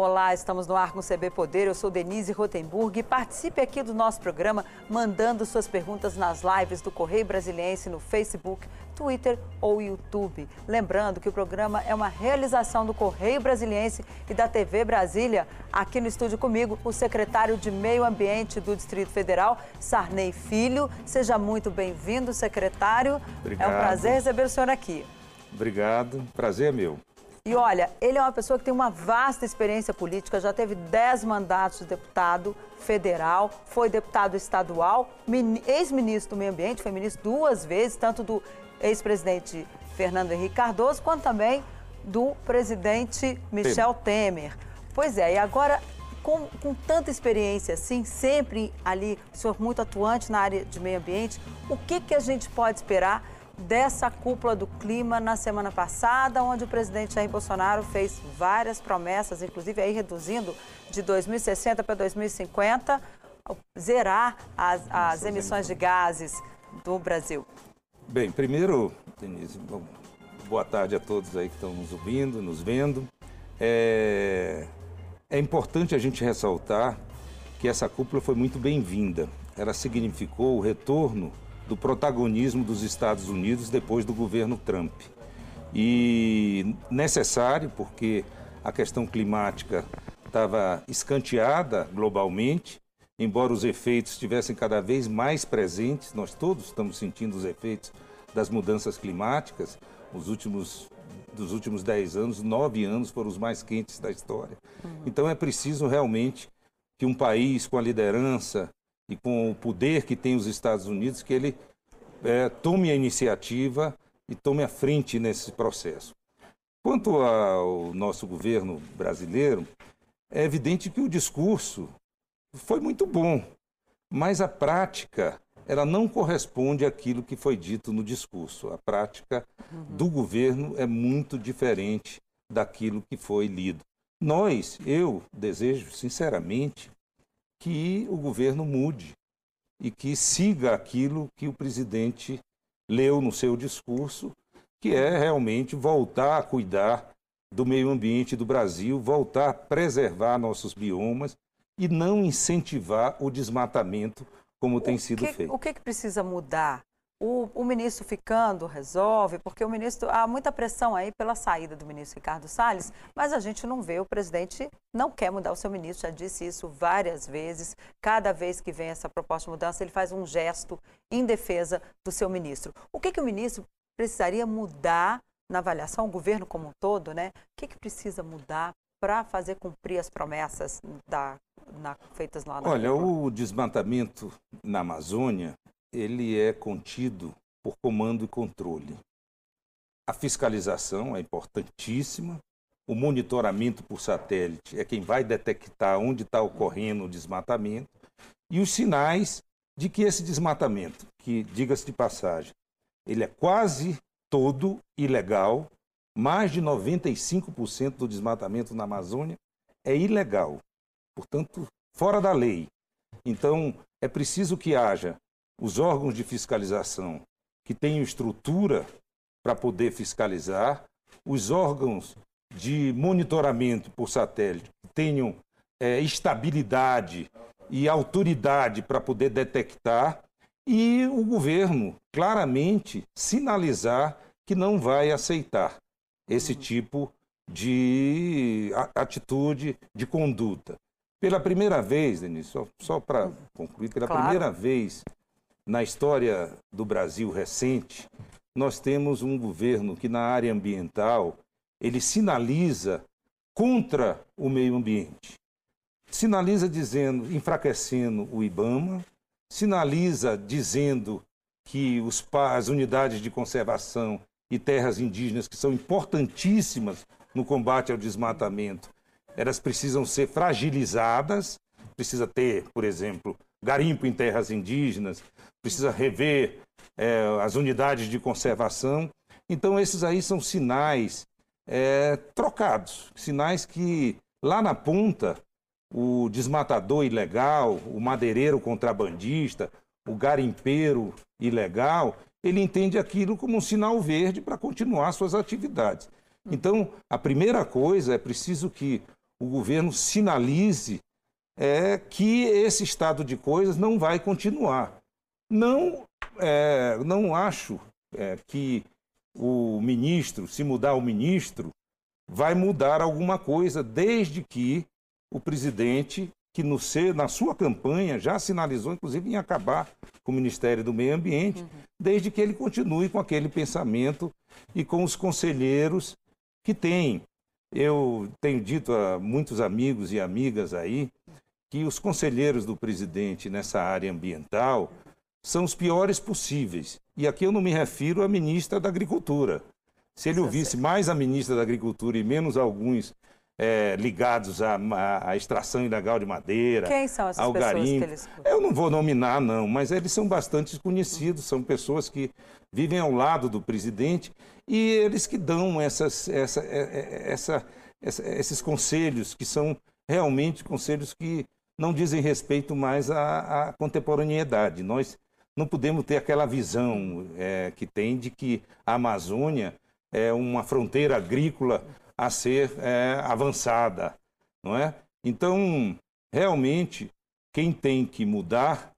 Olá, estamos no ar com o CB Poder. Eu sou Denise Rotenburg e participe aqui do nosso programa mandando suas perguntas nas lives do Correio Brasiliense no Facebook, Twitter ou YouTube. Lembrando que o programa é uma realização do Correio Brasiliense e da TV Brasília. Aqui no estúdio comigo, o secretário de Meio Ambiente do Distrito Federal, Sarney Filho. Seja muito bem-vindo, secretário. Obrigado. É um prazer receber o senhor aqui. Obrigado, prazer é meu. E olha, ele é uma pessoa que tem uma vasta experiência política, já teve 10 mandatos de deputado federal, foi deputado estadual, ex-ministro do Meio Ambiente, foi ministro duas vezes, tanto do ex-presidente Fernando Henrique Cardoso, quanto também do presidente Michel Temer. Pois é, e agora, com, com tanta experiência assim, sempre ali, o senhor muito atuante na área de meio ambiente, o que, que a gente pode esperar dessa cúpula do clima na semana passada, onde o presidente Jair Bolsonaro fez várias promessas, inclusive aí reduzindo de 2060 para 2050, zerar as, as emissões de gases do Brasil. Bem, primeiro, Denise, bom, boa tarde a todos aí que estão nos ouvindo, nos vendo. É, é importante a gente ressaltar que essa cúpula foi muito bem-vinda. Ela significou o retorno do protagonismo dos Estados Unidos depois do governo Trump. E necessário, porque a questão climática estava escanteada globalmente, embora os efeitos estivessem cada vez mais presentes, nós todos estamos sentindo os efeitos das mudanças climáticas. Os últimos, dos últimos dez anos, nove anos foram os mais quentes da história. Uhum. Então é preciso realmente que um país com a liderança e com o poder que tem os Estados Unidos, que ele é, tome a iniciativa e tome a frente nesse processo. Quanto ao nosso governo brasileiro, é evidente que o discurso foi muito bom, mas a prática ela não corresponde àquilo que foi dito no discurso. A prática do governo é muito diferente daquilo que foi lido. Nós, eu desejo sinceramente que o governo mude e que siga aquilo que o presidente leu no seu discurso, que é realmente voltar a cuidar do meio ambiente do Brasil, voltar a preservar nossos biomas e não incentivar o desmatamento como o tem sido que, feito. O que, que precisa mudar o, o, ministro ficando resolve, porque o ministro há muita pressão aí pela saída do ministro Ricardo Salles, mas a gente não vê o presidente não quer mudar o seu ministro, já disse isso várias vezes. Cada vez que vem essa proposta de mudança, ele faz um gesto em defesa do seu ministro. O que que o ministro precisaria mudar na avaliação, o governo como um todo, né? O que que precisa mudar para fazer cumprir as promessas da, na, feitas lá na Olha, o desmatamento na Amazônia ele é contido por comando e controle. A fiscalização é importantíssima, o monitoramento por satélite é quem vai detectar onde está ocorrendo o desmatamento e os sinais de que esse desmatamento, que, diga-se de passagem, ele é quase todo ilegal, mais de 95% do desmatamento na Amazônia é ilegal, portanto, fora da lei. Então, é preciso que haja os órgãos de fiscalização que tenham estrutura para poder fiscalizar, os órgãos de monitoramento por satélite que tenham é, estabilidade e autoridade para poder detectar e o governo claramente sinalizar que não vai aceitar esse uhum. tipo de atitude, de conduta. Pela primeira vez, Denise, só, só para concluir, pela claro. primeira vez na história do Brasil recente, nós temos um governo que na área ambiental ele sinaliza contra o meio ambiente. Sinaliza dizendo, enfraquecendo o IBAMA, sinaliza dizendo que os, as unidades de conservação e terras indígenas, que são importantíssimas no combate ao desmatamento, elas precisam ser fragilizadas, precisa ter, por exemplo, garimpo em terras indígenas, precisa rever é, as unidades de conservação. Então, esses aí são sinais é, trocados, sinais que lá na ponta o desmatador ilegal, o madeireiro contrabandista, o garimpeiro ilegal, ele entende aquilo como um sinal verde para continuar suas atividades. Então, a primeira coisa é preciso que o governo sinalize é, que esse estado de coisas não vai continuar. Não, é, não acho é, que o ministro, se mudar o ministro, vai mudar alguma coisa, desde que o presidente, que no ser, na sua campanha já sinalizou, inclusive, em acabar com o Ministério do Meio Ambiente, uhum. desde que ele continue com aquele pensamento e com os conselheiros que tem. Eu tenho dito a muitos amigos e amigas aí que os conselheiros do presidente nessa área ambiental são os piores possíveis. E aqui eu não me refiro à ministra da Agricultura. Se ele ouvisse mais a ministra da Agricultura e menos alguns é, ligados à, à, extração ilegal de madeira, Quem são essas ao garimpo. que eles... Eu não vou nominar, não, mas eles são bastante conhecidos, são pessoas que vivem ao lado do presidente e eles que dão essas, essa, é, é, essa, essa, esses conselhos, que são realmente conselhos que não dizem respeito mais à, à contemporaneidade. Nós não podemos ter aquela visão é, que tem de que a Amazônia é uma fronteira agrícola a ser é, avançada, não é? Então, realmente, quem tem que mudar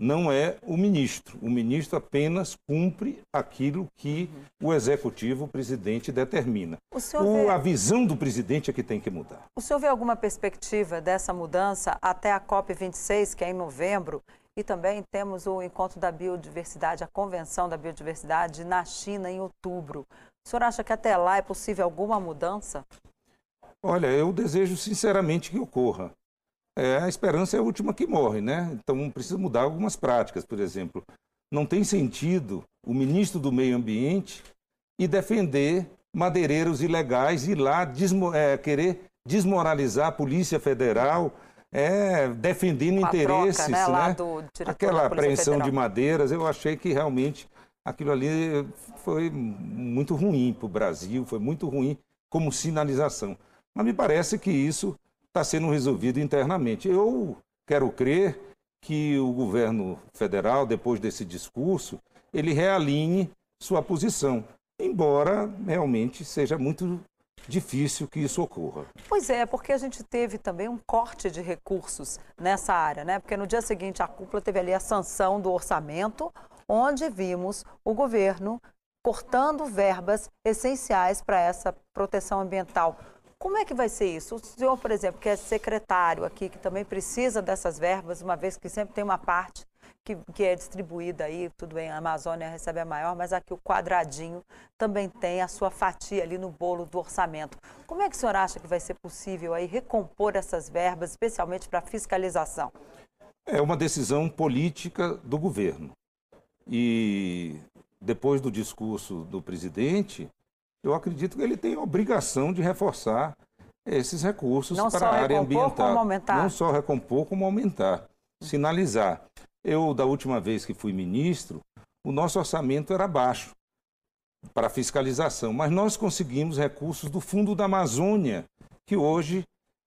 não é o ministro. O ministro apenas cumpre aquilo que uhum. o executivo, o presidente, determina. O vê... A visão do presidente é que tem que mudar. O senhor vê alguma perspectiva dessa mudança até a COP26, que é em novembro? E também temos o encontro da biodiversidade, a convenção da biodiversidade na China em outubro. O senhor acha que até lá é possível alguma mudança? Olha, eu desejo sinceramente que ocorra é, a esperança é a última que morre, né? Então precisa mudar algumas práticas, por exemplo. Não tem sentido o ministro do Meio Ambiente e defender madeireiros ilegais e lá desmo é, querer desmoralizar a Polícia Federal, é, defendendo interesses, troca, né? né? Do Aquela apreensão Federal. de madeiras, eu achei que realmente aquilo ali foi muito ruim para o Brasil, foi muito ruim como sinalização. Mas me parece que isso está sendo resolvido internamente. Eu quero crer que o governo federal, depois desse discurso, ele realinhe sua posição, embora realmente seja muito difícil que isso ocorra. Pois é, porque a gente teve também um corte de recursos nessa área, né? Porque no dia seguinte a cúpula teve ali a sanção do orçamento, onde vimos o governo cortando verbas essenciais para essa proteção ambiental. Como é que vai ser isso? O senhor, por exemplo, que é secretário aqui, que também precisa dessas verbas, uma vez que sempre tem uma parte que, que é distribuída aí, tudo bem, a Amazônia recebe a maior, mas aqui o quadradinho também tem a sua fatia ali no bolo do orçamento. Como é que o senhor acha que vai ser possível aí recompor essas verbas, especialmente para fiscalização? É uma decisão política do governo. E depois do discurso do presidente, eu acredito que ele tem a obrigação de reforçar esses recursos Não para a área ambiental. Como aumentar. Não só recompor, como aumentar. Sinalizar. Eu, da última vez que fui ministro, o nosso orçamento era baixo para fiscalização, mas nós conseguimos recursos do Fundo da Amazônia, que hoje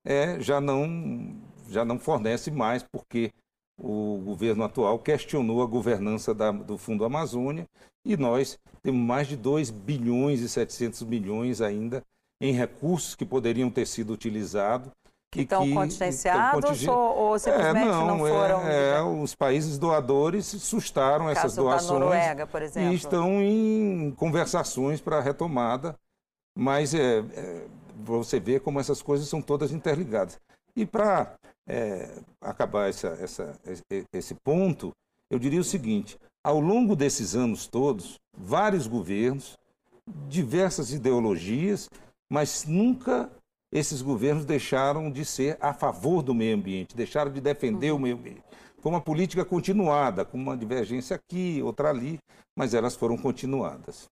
é, já, não, já não fornece mais, porque o governo atual questionou a governança da, do Fundo Amazônia e nós temos mais de 2 bilhões e 700 milhões ainda em recursos que poderiam ter sido utilizados. Que estão que, contingenciados contingen... ou, ou, simplesmente é, não, não, foram? É, é, os países doadores sustaram essas doações Noruega, e estão em conversações para a retomada, mas é, é, você vê como essas coisas são todas interligadas. E para é, acabar essa, essa, esse ponto, eu diria o seguinte: ao longo desses anos todos, vários governos, diversas ideologias, mas nunca esses governos deixaram de ser a favor do meio ambiente, deixaram de defender uhum. o meio ambiente. Foi uma política continuada, com uma divergência aqui, outra ali, mas elas foram continuadas.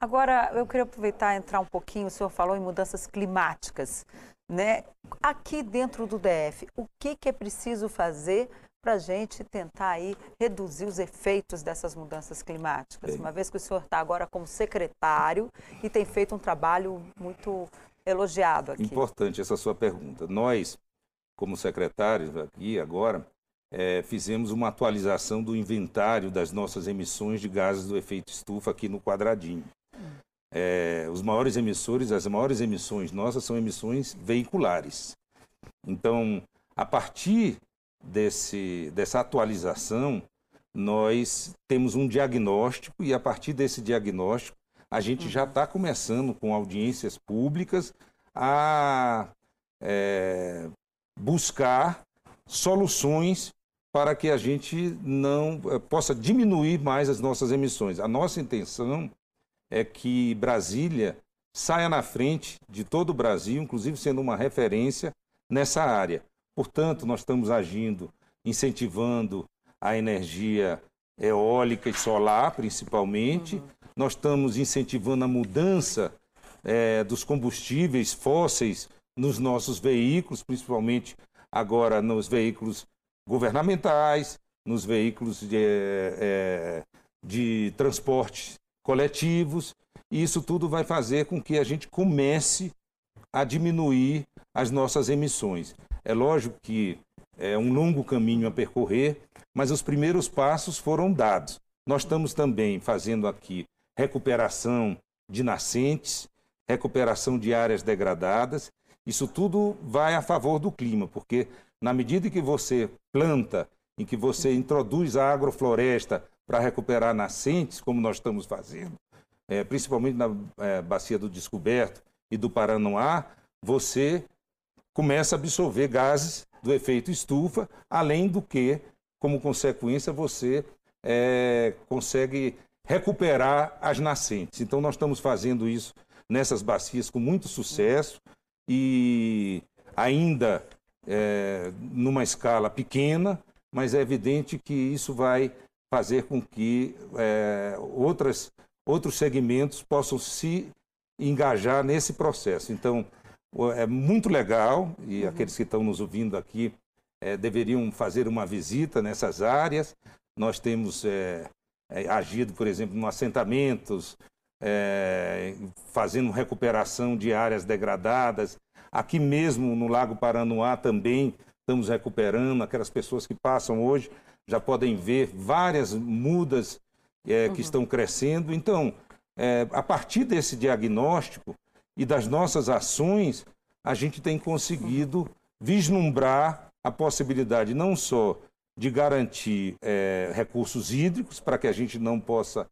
Agora, eu queria aproveitar e entrar um pouquinho, o senhor falou em mudanças climáticas. Né? Aqui dentro do DF, o que, que é preciso fazer para a gente tentar aí reduzir os efeitos dessas mudanças climáticas? Bem. Uma vez que o senhor está agora como secretário e tem feito um trabalho muito elogiado aqui. Importante essa sua pergunta. Nós, como secretários aqui agora, é, fizemos uma atualização do inventário das nossas emissões de gases do efeito estufa aqui no quadradinho. É, os maiores emissores, as maiores emissões nossas são emissões veiculares. Então, a partir desse, dessa atualização, nós temos um diagnóstico e a partir desse diagnóstico a gente já está começando com audiências públicas a é, buscar soluções para que a gente não é, possa diminuir mais as nossas emissões. A nossa intenção é que Brasília saia na frente de todo o Brasil, inclusive sendo uma referência nessa área. Portanto, nós estamos agindo, incentivando a energia eólica e solar, principalmente. Uhum. Nós estamos incentivando a mudança é, dos combustíveis fósseis nos nossos veículos, principalmente agora nos veículos governamentais, nos veículos de, é, de transporte coletivos. E isso tudo vai fazer com que a gente comece a diminuir as nossas emissões. É lógico que é um longo caminho a percorrer, mas os primeiros passos foram dados. Nós estamos também fazendo aqui recuperação de nascentes, recuperação de áreas degradadas. Isso tudo vai a favor do clima, porque na medida que você planta, em que você introduz a agrofloresta para recuperar nascentes, como nós estamos fazendo, é, principalmente na é, bacia do Descoberto e do Paranoá, você começa a absorver gases do efeito estufa, além do que, como consequência, você é, consegue recuperar as nascentes. Então, nós estamos fazendo isso nessas bacias com muito sucesso e ainda é, numa escala pequena, mas é evidente que isso vai fazer com que é, outras, outros segmentos possam se engajar nesse processo. Então, é muito legal e uhum. aqueles que estão nos ouvindo aqui é, deveriam fazer uma visita nessas áreas. Nós temos é, é, agido, por exemplo, em assentamentos, é, fazendo recuperação de áreas degradadas. Aqui mesmo no Lago Paranoá também estamos recuperando. Aquelas pessoas que passam hoje já podem ver várias mudas é, que uhum. estão crescendo. Então, é, a partir desse diagnóstico e das nossas ações, a gente tem conseguido vislumbrar a possibilidade não só de garantir é, recursos hídricos para que a gente não possa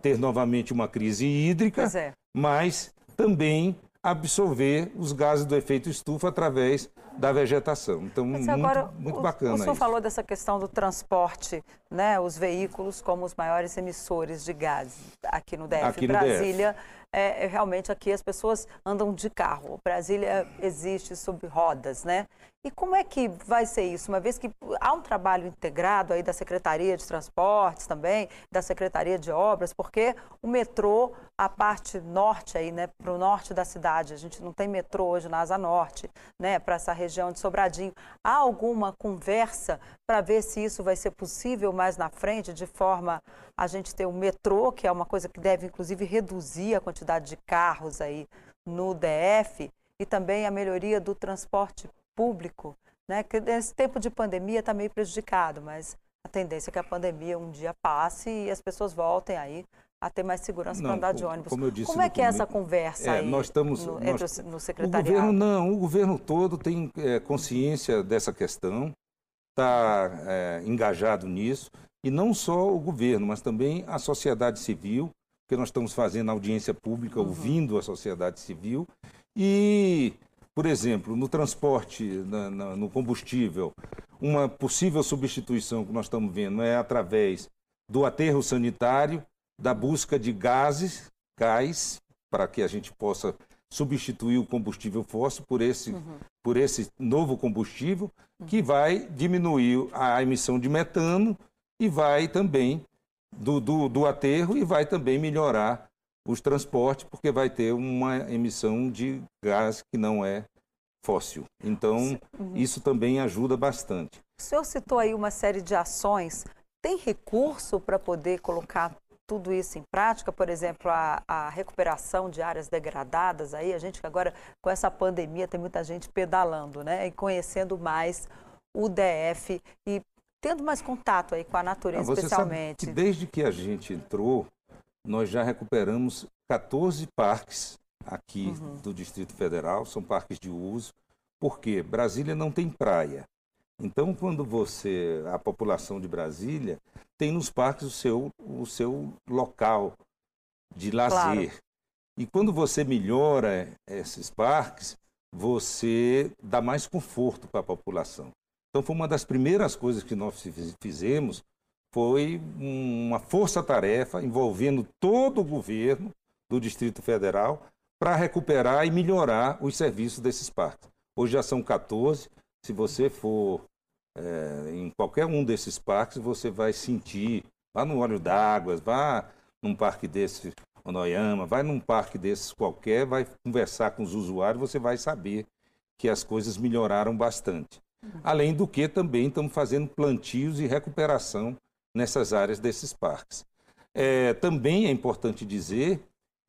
ter novamente uma crise hídrica, é. mas também absorver os gases do efeito estufa através da vegetação. Então, Mas muito, agora, muito bacana. O senhor isso. falou dessa questão do transporte, né? Os veículos como os maiores emissores de gases aqui no DF. Aqui no Brasília, DF. É, é, realmente aqui as pessoas andam de carro. Brasília existe sob rodas, né? E como é que vai ser isso? Uma vez que há um trabalho integrado aí da Secretaria de Transportes também, da Secretaria de Obras, porque o metrô, a parte norte aí, né, para o norte da cidade, a gente não tem metrô hoje na Asa Norte, né, para essa região de Sobradinho. Há alguma conversa para ver se isso vai ser possível mais na frente, de forma a gente ter o um metrô, que é uma coisa que deve inclusive reduzir a quantidade de carros aí no DF, e também a melhoria do transporte público, né? Que nesse tempo de pandemia está meio prejudicado, mas a tendência é que a pandemia um dia passe e as pessoas voltem aí a ter mais segurança para andar de ônibus. Como, eu disse como é que é essa conversa é, aí nós estamos, no, nós, no secretariado? O governo não, o governo todo tem é, consciência dessa questão, está é, engajado nisso, e não só o governo, mas também a sociedade civil, porque nós estamos fazendo audiência pública, uhum. ouvindo a sociedade civil, e por exemplo, no transporte, na, na, no combustível, uma possível substituição que nós estamos vendo é através do aterro sanitário, da busca de gases, gás, para que a gente possa substituir o combustível fóssil por esse, uhum. por esse novo combustível, que vai diminuir a emissão de metano e vai também do, do, do aterro e vai também melhorar os transportes, porque vai ter uma emissão de gás que não é fóssil. Então, uhum. isso também ajuda bastante. O senhor citou aí uma série de ações. Tem recurso para poder colocar tudo isso em prática? Por exemplo, a, a, recuperação de áreas degradadas aí, a gente que agora com essa pandemia tem muita gente pedalando, né? E conhecendo mais o DF e tendo mais contato aí com a natureza, ah, especialmente. Que desde que a gente entrou, nós já recuperamos 14 parques aqui uhum. do Distrito Federal, são parques de uso, Por quê? Brasília não tem praia. Então, quando você, a população de Brasília, tem nos parques o seu, o seu local de lazer. Claro. E quando você melhora esses parques, você dá mais conforto para a população. Então, foi uma das primeiras coisas que nós fizemos, foi uma força-tarefa envolvendo todo o governo do Distrito Federal para recuperar e melhorar os serviços desses parques. Hoje já são 14. Se você for é, em qualquer um desses parques, você vai sentir. Vá no Olho d'Água, vá num parque desse, Onoyama, vai num parque desses qualquer, vai conversar com os usuários, você vai saber que as coisas melhoraram bastante. Além do que também estamos fazendo plantios e recuperação nessas áreas desses parques. É, também é importante dizer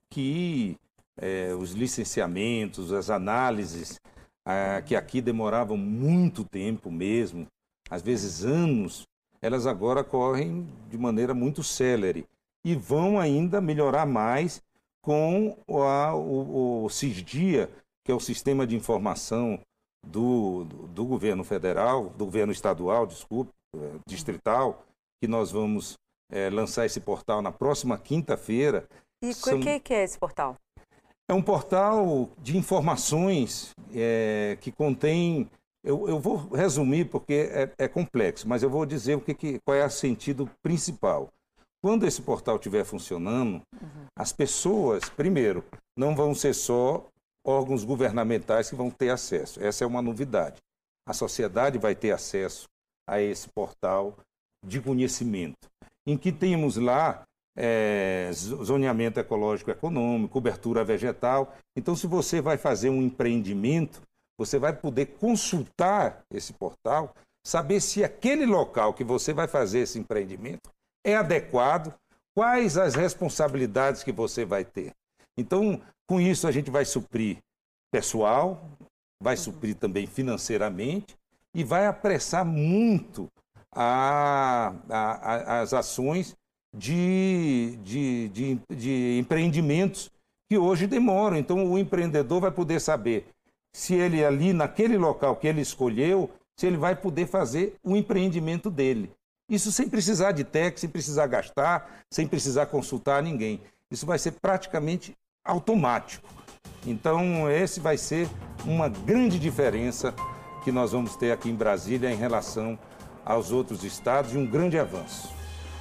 que é, os licenciamentos, as análises, ah, que aqui demoravam muito tempo mesmo, às vezes anos, elas agora correm de maneira muito célere e vão ainda melhorar mais com a, o, o CISDIA, que é o Sistema de Informação do, do, do governo federal, do governo estadual, desculpe, é, distrital, que nós vamos é, lançar esse portal na próxima quinta-feira. E o São... que, que é esse portal? É um portal de informações é, que contém. Eu, eu, vou resumir porque é, é, complexo, mas eu vou dizer o que, que, qual é o sentido principal. Quando esse portal estiver funcionando, uhum. as pessoas, primeiro, não vão ser só órgãos governamentais que vão ter acesso. Essa é uma novidade. A sociedade vai ter acesso a esse portal de conhecimento, em que temos lá é, zoneamento ecológico econômico, cobertura vegetal. Então, se você vai fazer um empreendimento, você vai poder consultar esse portal, saber se aquele local que você vai fazer esse empreendimento é adequado, quais as responsabilidades que você vai ter. Então, com isso, a gente vai suprir pessoal, vai suprir também financeiramente e vai apressar muito a, a, a, as ações de, de, de, de empreendimentos que hoje demoram. Então, o empreendedor vai poder saber se ele ali, naquele local que ele escolheu, se ele vai poder fazer o empreendimento dele. Isso sem precisar de técnico, sem precisar gastar, sem precisar consultar ninguém. Isso vai ser praticamente automático. Então, esse vai ser uma grande diferença que nós vamos ter aqui em Brasília em relação aos outros estados e um grande avanço.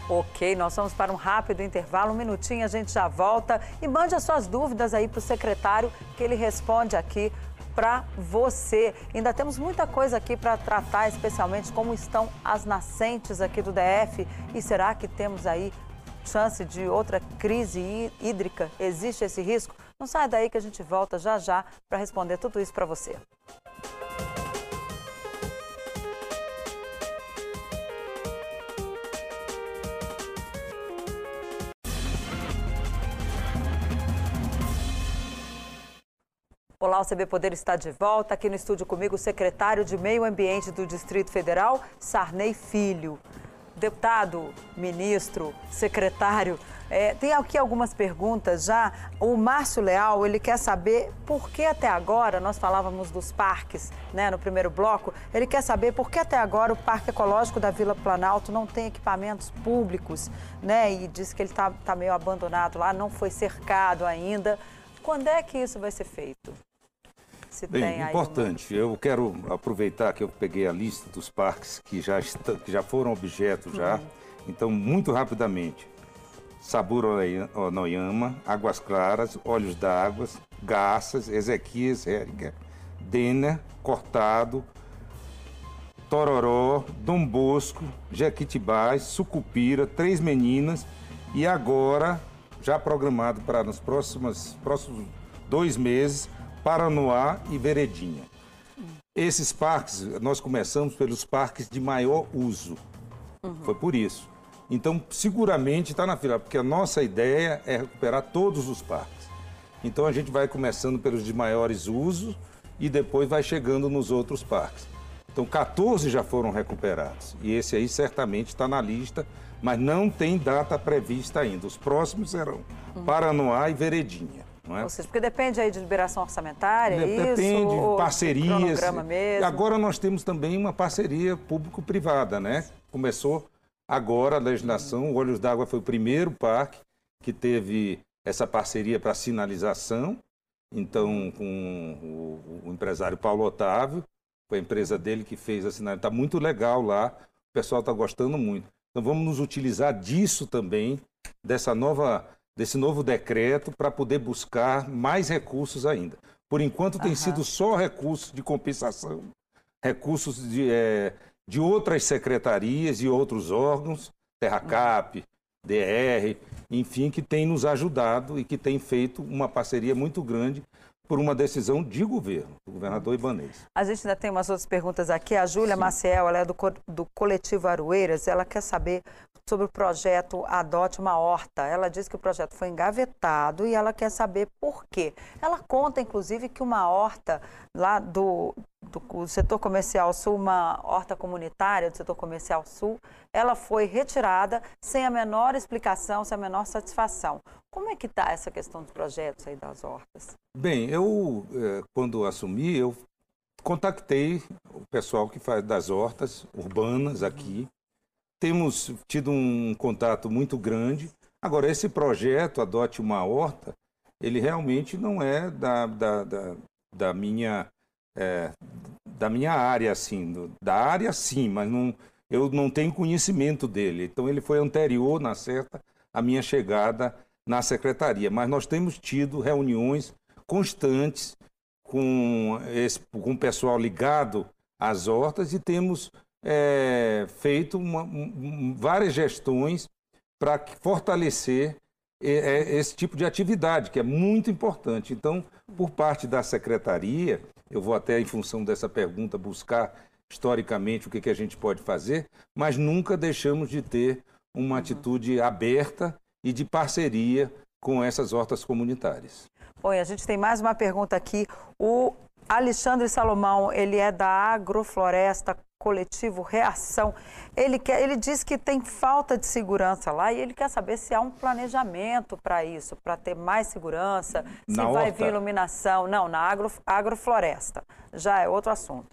Ok, nós vamos para um rápido intervalo, um minutinho, a gente já volta e mande as suas dúvidas aí para o secretário que ele responde aqui para você. Ainda temos muita coisa aqui para tratar, especialmente como estão as nascentes aqui do DF e será que temos aí chance de outra crise hídrica? Existe esse risco? Não sai daí que a gente volta já já para responder tudo isso para você. Olá, o CB Poder está de volta. Aqui no estúdio comigo o secretário de Meio Ambiente do Distrito Federal, Sarney Filho. Deputado, ministro, secretário, é, tem aqui algumas perguntas já. O Márcio Leal, ele quer saber por que até agora, nós falávamos dos parques né, no primeiro bloco, ele quer saber por que até agora o Parque Ecológico da Vila Planalto não tem equipamentos públicos, né? E diz que ele está tá meio abandonado lá, não foi cercado ainda. Quando é que isso vai ser feito? Se Bem, importante. Uma... Eu quero aproveitar que eu peguei a lista dos parques que já, está, que já foram objeto já. Uhum. Então, muito rapidamente. Sabor Onoyama, Águas Claras, Olhos d'Água, Garças, Ezequias, Hériga, Denner, Cortado, Tororó, Dom Bosco, Jequitibás, Sucupira, Três Meninas e agora, já programado para nos próximos, próximos dois meses, Paranoá e Veredinha. Esses parques, nós começamos pelos parques de maior uso. Uhum. Foi por isso. Então, seguramente está na fila, porque a nossa ideia é recuperar todos os parques. Então, a gente vai começando pelos de maiores usos e depois vai chegando nos outros parques. Então, 14 já foram recuperados. E esse aí certamente está na lista, mas não tem data prevista ainda. Os próximos serão uhum. Paranoá e Veredinha. Não é? Ou seja, porque depende aí de liberação orçamentária, De- isso, Depende parcerias. mesmo. Agora nós temos também uma parceria público-privada, né? Começou agora a legislação, o Olhos d'Água foi o primeiro parque que teve essa parceria para sinalização, então com o, o empresário Paulo Otávio, foi a empresa dele que fez a sinalização. Está muito legal lá, o pessoal está gostando muito. Então vamos nos utilizar disso também, dessa nova, desse novo decreto, para poder buscar mais recursos ainda. Por enquanto tem sido só recursos de compensação, recursos de, eh, de outras secretarias e outros órgãos, Terracap, DR, enfim, que tem nos ajudado e que tem feito uma parceria muito grande por uma decisão de governo, do governador Ibanez. A gente ainda tem umas outras perguntas aqui. A Júlia Maciel, ela é do, do coletivo Aroeiras, ela quer saber sobre o projeto Adote uma Horta. Ela diz que o projeto foi engavetado e ela quer saber por quê. Ela conta, inclusive, que uma horta lá do, do setor comercial sul, uma horta comunitária do setor comercial sul, ela foi retirada sem a menor explicação, sem a menor satisfação. Como é que está essa questão dos projetos aí das hortas? Bem, eu, eh, quando assumi, eu contactei o pessoal que faz das hortas urbanas aqui. Temos tido um contato muito grande. Agora, esse projeto Adote uma Horta, ele realmente não é da, da, da, da minha, eh, da minha área, assim. do- Da área, sim, mas não, eu não tenho conhecimento dele. Então, ele foi anterior, na certa, à minha chegada na secretaria. Mas nós temos tido reuniões constantes com, esse, com o pessoal ligado às hortas e temos eh, feito uma- um- um- várias gestões para fortalecer eh, eh, esse tipo de atividade, que é muito importante. Então, por parte da secretaria, eu vou até, em função dessa pergunta, buscar historicamente o que, que a gente pode fazer, mas nunca deixamos de ter uma atitude aberta e de parceria com essas hortas comunitárias. Bom, e a gente tem mais uma pergunta aqui. O Alexandre Salomão, ele é da Agrofloresta Coletivo Reação. Ele, quer, ele diz que tem falta de segurança lá e ele quer saber se há um planejamento para isso, para ter mais segurança, se Na vai horta? vir iluminação. Não, na agro, agrofloresta. Já é outro assunto.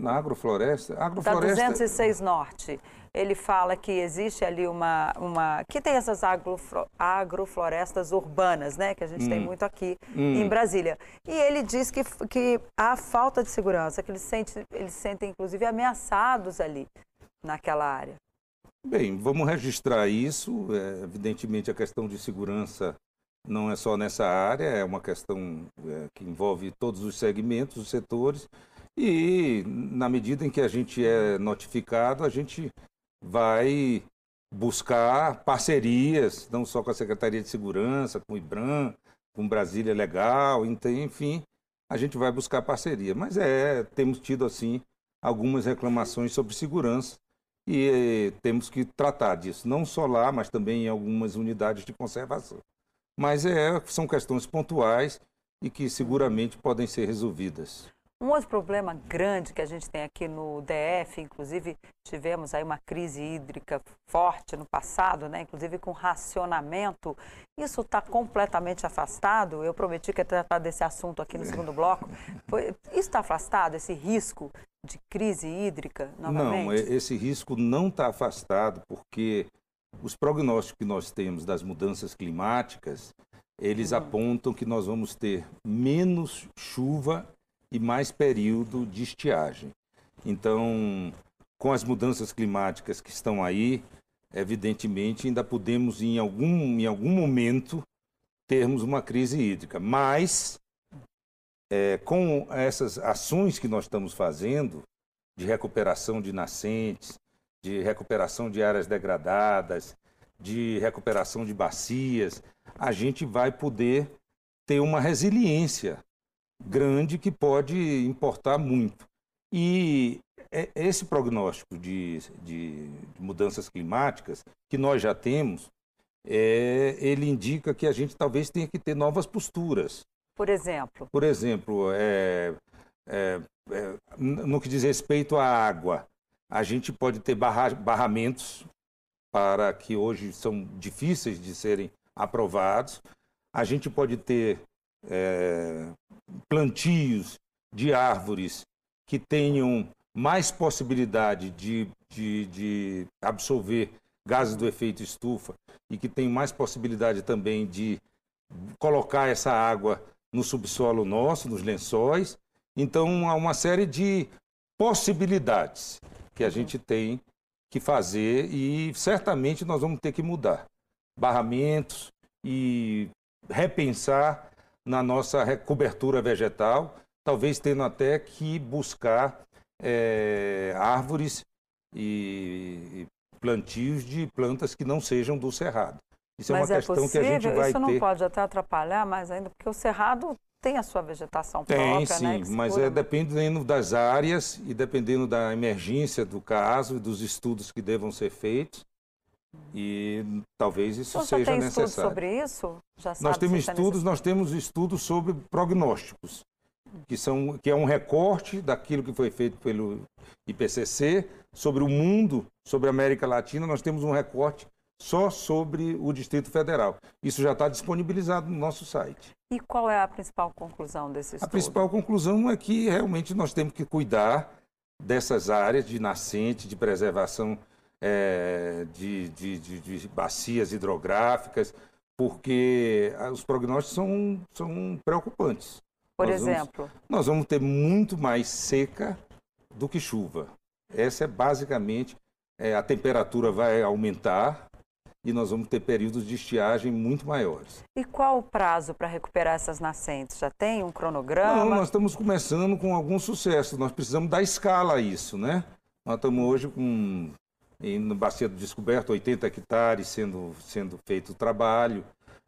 Na agrofloresta, Da agrofloresta 206 Norte. Ele fala que existe ali uma. uma que tem essas agroflo- agroflorestas urbanas, né? Que a gente tem muito aqui em Brasília. E ele diz que, que há falta de segurança, que eles, sente, eles se sentem, inclusive, ameaçados ali, naquela área. Bem, vamos registrar isso. É, evidentemente, a questão de segurança não é só nessa área, é uma questão é, que envolve todos os segmentos, os setores. E, na medida em que a gente é notificado, a gente vai buscar parcerias, não só com a Secretaria de Segurança, com o IBRAM, com Brasília Legal, enfim, a gente vai buscar parceria. Mas é, temos tido, assim, algumas reclamações sobre segurança e eh, temos que tratar disso, não só lá, mas também em algumas unidades de conservação. Mas é, são questões pontuais e que seguramente podem ser resolvidas. Um outro problema grande que a gente tem aqui no DF, inclusive tivemos aí uma crise hídrica forte no passado, né? inclusive com racionamento. Isso está completamente afastado. Eu prometi que ia tratar desse assunto aqui no segundo bloco. Foi- Isso está afastado, esse risco de crise hídrica novamente? Não, e- esse risco não está afastado, porque os prognósticos que nós temos das mudanças climáticas, eles apontam que nós vamos ter menos chuva e mais período de estiagem. Então, com as mudanças climáticas que estão aí, evidentemente ainda podemos em algum, em algum momento termos uma crise hídrica, mas é, com essas ações que nós estamos fazendo de recuperação de nascentes, de recuperação de áreas degradadas, de recuperação de bacias, a gente vai poder ter uma resiliência grande que pode importar muito. E é- esse prognóstico de, de- mudanças climáticas que nós já temos, é, ele indica que a gente talvez tenha que ter novas posturas. Por exemplo, Por exemplo, é, é, é, no que diz respeito à água, a gente pode ter barra- barramentos para que hoje são difíceis de serem aprovados. a gente pode ter é, plantios de árvores que tenham mais possibilidade de, de, de absorver gases do efeito estufa e que tem mais possibilidade também de colocar essa água no subsolo nosso, nos lençóis. Então, há uma série de possibilidades que a gente tem que fazer e certamente nós vamos ter que mudar barramentos e repensar na nossa cobertura vegetal, talvez tendo até que buscar é, árvores e, plantios de plantas que não sejam do cerrado. Isso mas é uma é questão possível? que a gente vai Isso não ter... pode até atrapalhar mais ainda, porque o cerrado tem a sua vegetação tem, própria, sim, né? Sim, mas é dependendo das áreas e dependendo da emergência do caso e dos estudos que devam ser feitos. E talvez isso seja tem necessário. Sobre isso? Já nós temos estudos, nós temos estudos sobre prognósticos, que são que é um recorte daquilo que foi feito pelo IPCC sobre o mundo, sobre a América Latina. Nós temos um recorte só sobre o Distrito Federal. Isso já está disponibilizado no nosso site. E qual é a principal conclusão desse estudo? A principal conclusão é que realmente nós temos que cuidar dessas áreas de nascente, de preservação é, de, de, de, de, bacias hidrográficas, porque os prognósticos são, são preocupantes. Por nós exemplo? Vamos, nós vamos ter muito mais seca do que chuva. Essa é basicamente, é, a temperatura vai aumentar, e nós vamos ter períodos de estiagem muito maiores. E qual o prazo para recuperar essas nascentes? Já tem um cronograma? Não, nós estamos começando com algum sucesso. Nós precisamos dar escala a isso, né? Nós estamos hoje com, no Bacia do Descoberto, 80 hectares sendo, sendo feito o trabalho.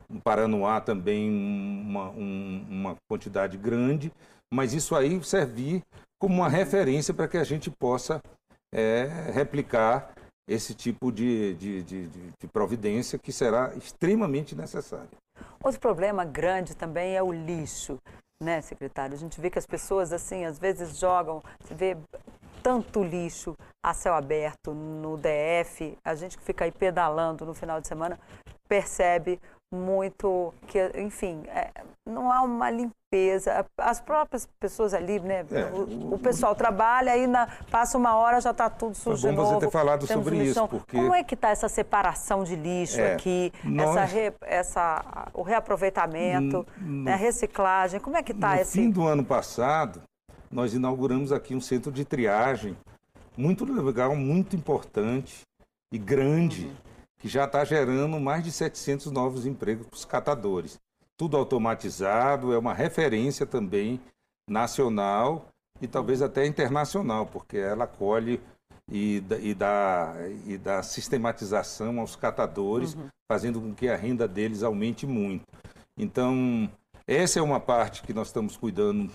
No Paranoá também uma, um, uma quantidade grande. Mas isso aí servir como uma referência para que a gente possa é, replicar esse tipo de, de, de, de, providência que será extremamente necessário. Outro problema grande também é o lixo, né, secretário? A gente vê que as pessoas, assim, às vezes jogam, você vê tanto lixo a céu aberto no DF, a gente que fica aí pedalando no final de semana percebe muito que, enfim, é, não há uma limpeza. As próprias pessoas ali, né? É, o, o, pessoal trabalha, aí na, passa uma hora já está tudo sujo é bom você ter falado sobre isso, porque... Como é que está essa separação de lixo é, aqui, nós... essa, re, essa, o reaproveitamento, no, né, a reciclagem, como é que está esse... No fim do ano passado, nós inauguramos aqui um centro de triagem muito legal, muito importante e grande. Uhum que já está gerando mais de 700 novos empregos para os catadores. Tudo automatizado, é uma referência também nacional e talvez até internacional, porque ela colhe e, e, dá, e dá sistematização aos catadores, uhum. fazendo com que a renda deles aumente muito. Então, essa é uma parte que nós estamos cuidando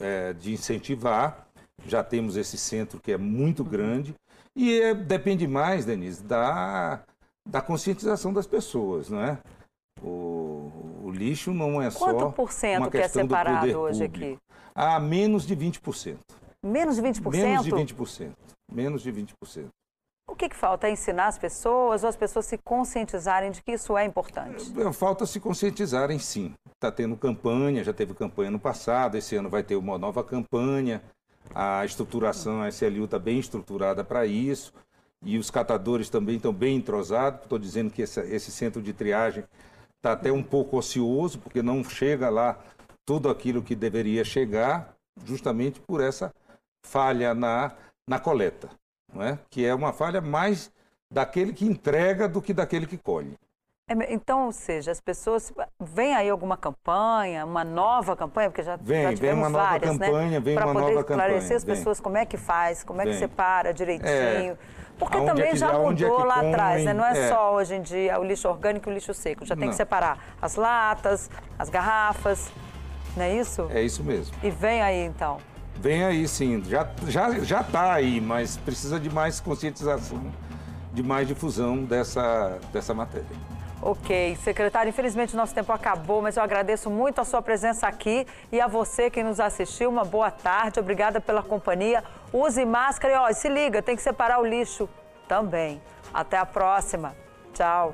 é, de incentivar. Já temos esse centro que é muito grande e é, depende mais, Denise, da da conscientização das pessoas, não é? O, o lixo não é Quanto só Quanto por cento que é separado hoje aqui? Há menos de 20%. Menos de 20%? Menos de 20%. Menos de 20%. O que, que falta? É ensinar as pessoas ou as pessoas se conscientizarem de que isso é importante? É, falta se conscientizarem, sim. Está tendo campanha, já teve campanha no passado, esse ano vai ter uma nova campanha. A estruturação, a SLU está bem estruturada para isso e os catadores também estão bem entrosados. Estou dizendo que esse, esse, centro de triagem está até um pouco ocioso, porque não chega lá tudo aquilo que deveria chegar, justamente por essa falha na, na coleta, não é? que é uma falha mais daquele que entrega do que daquele que colhe. É, então, ou seja, as pessoas. Vem aí alguma campanha, uma nova campanha, porque já, vem, já tivemos vem uma várias, campanha, né? Vem uma nova campanha. Para poder esclarecer as pessoas como é que faz, como é que separa direitinho. É, porque aonde também é que, já mudou é lá comem, atrás, né? Não é, é, só hoje em dia o lixo orgânico e o lixo seco. Já tem não. que separar as latas, as garrafas, não é isso? É isso mesmo. E vem aí então. Vem aí sim, já já já está aí, mas precisa de mais conscientização, de mais difusão dessa dessa matéria. Ok, secretário, infelizmente nosso tempo acabou, mas eu agradeço muito a sua presença aqui e a você que nos assistiu. Uma boa tarde, obrigada pela companhia. Use máscara e ó, se liga, tem que separar o lixo também. Até a próxima. Tchau.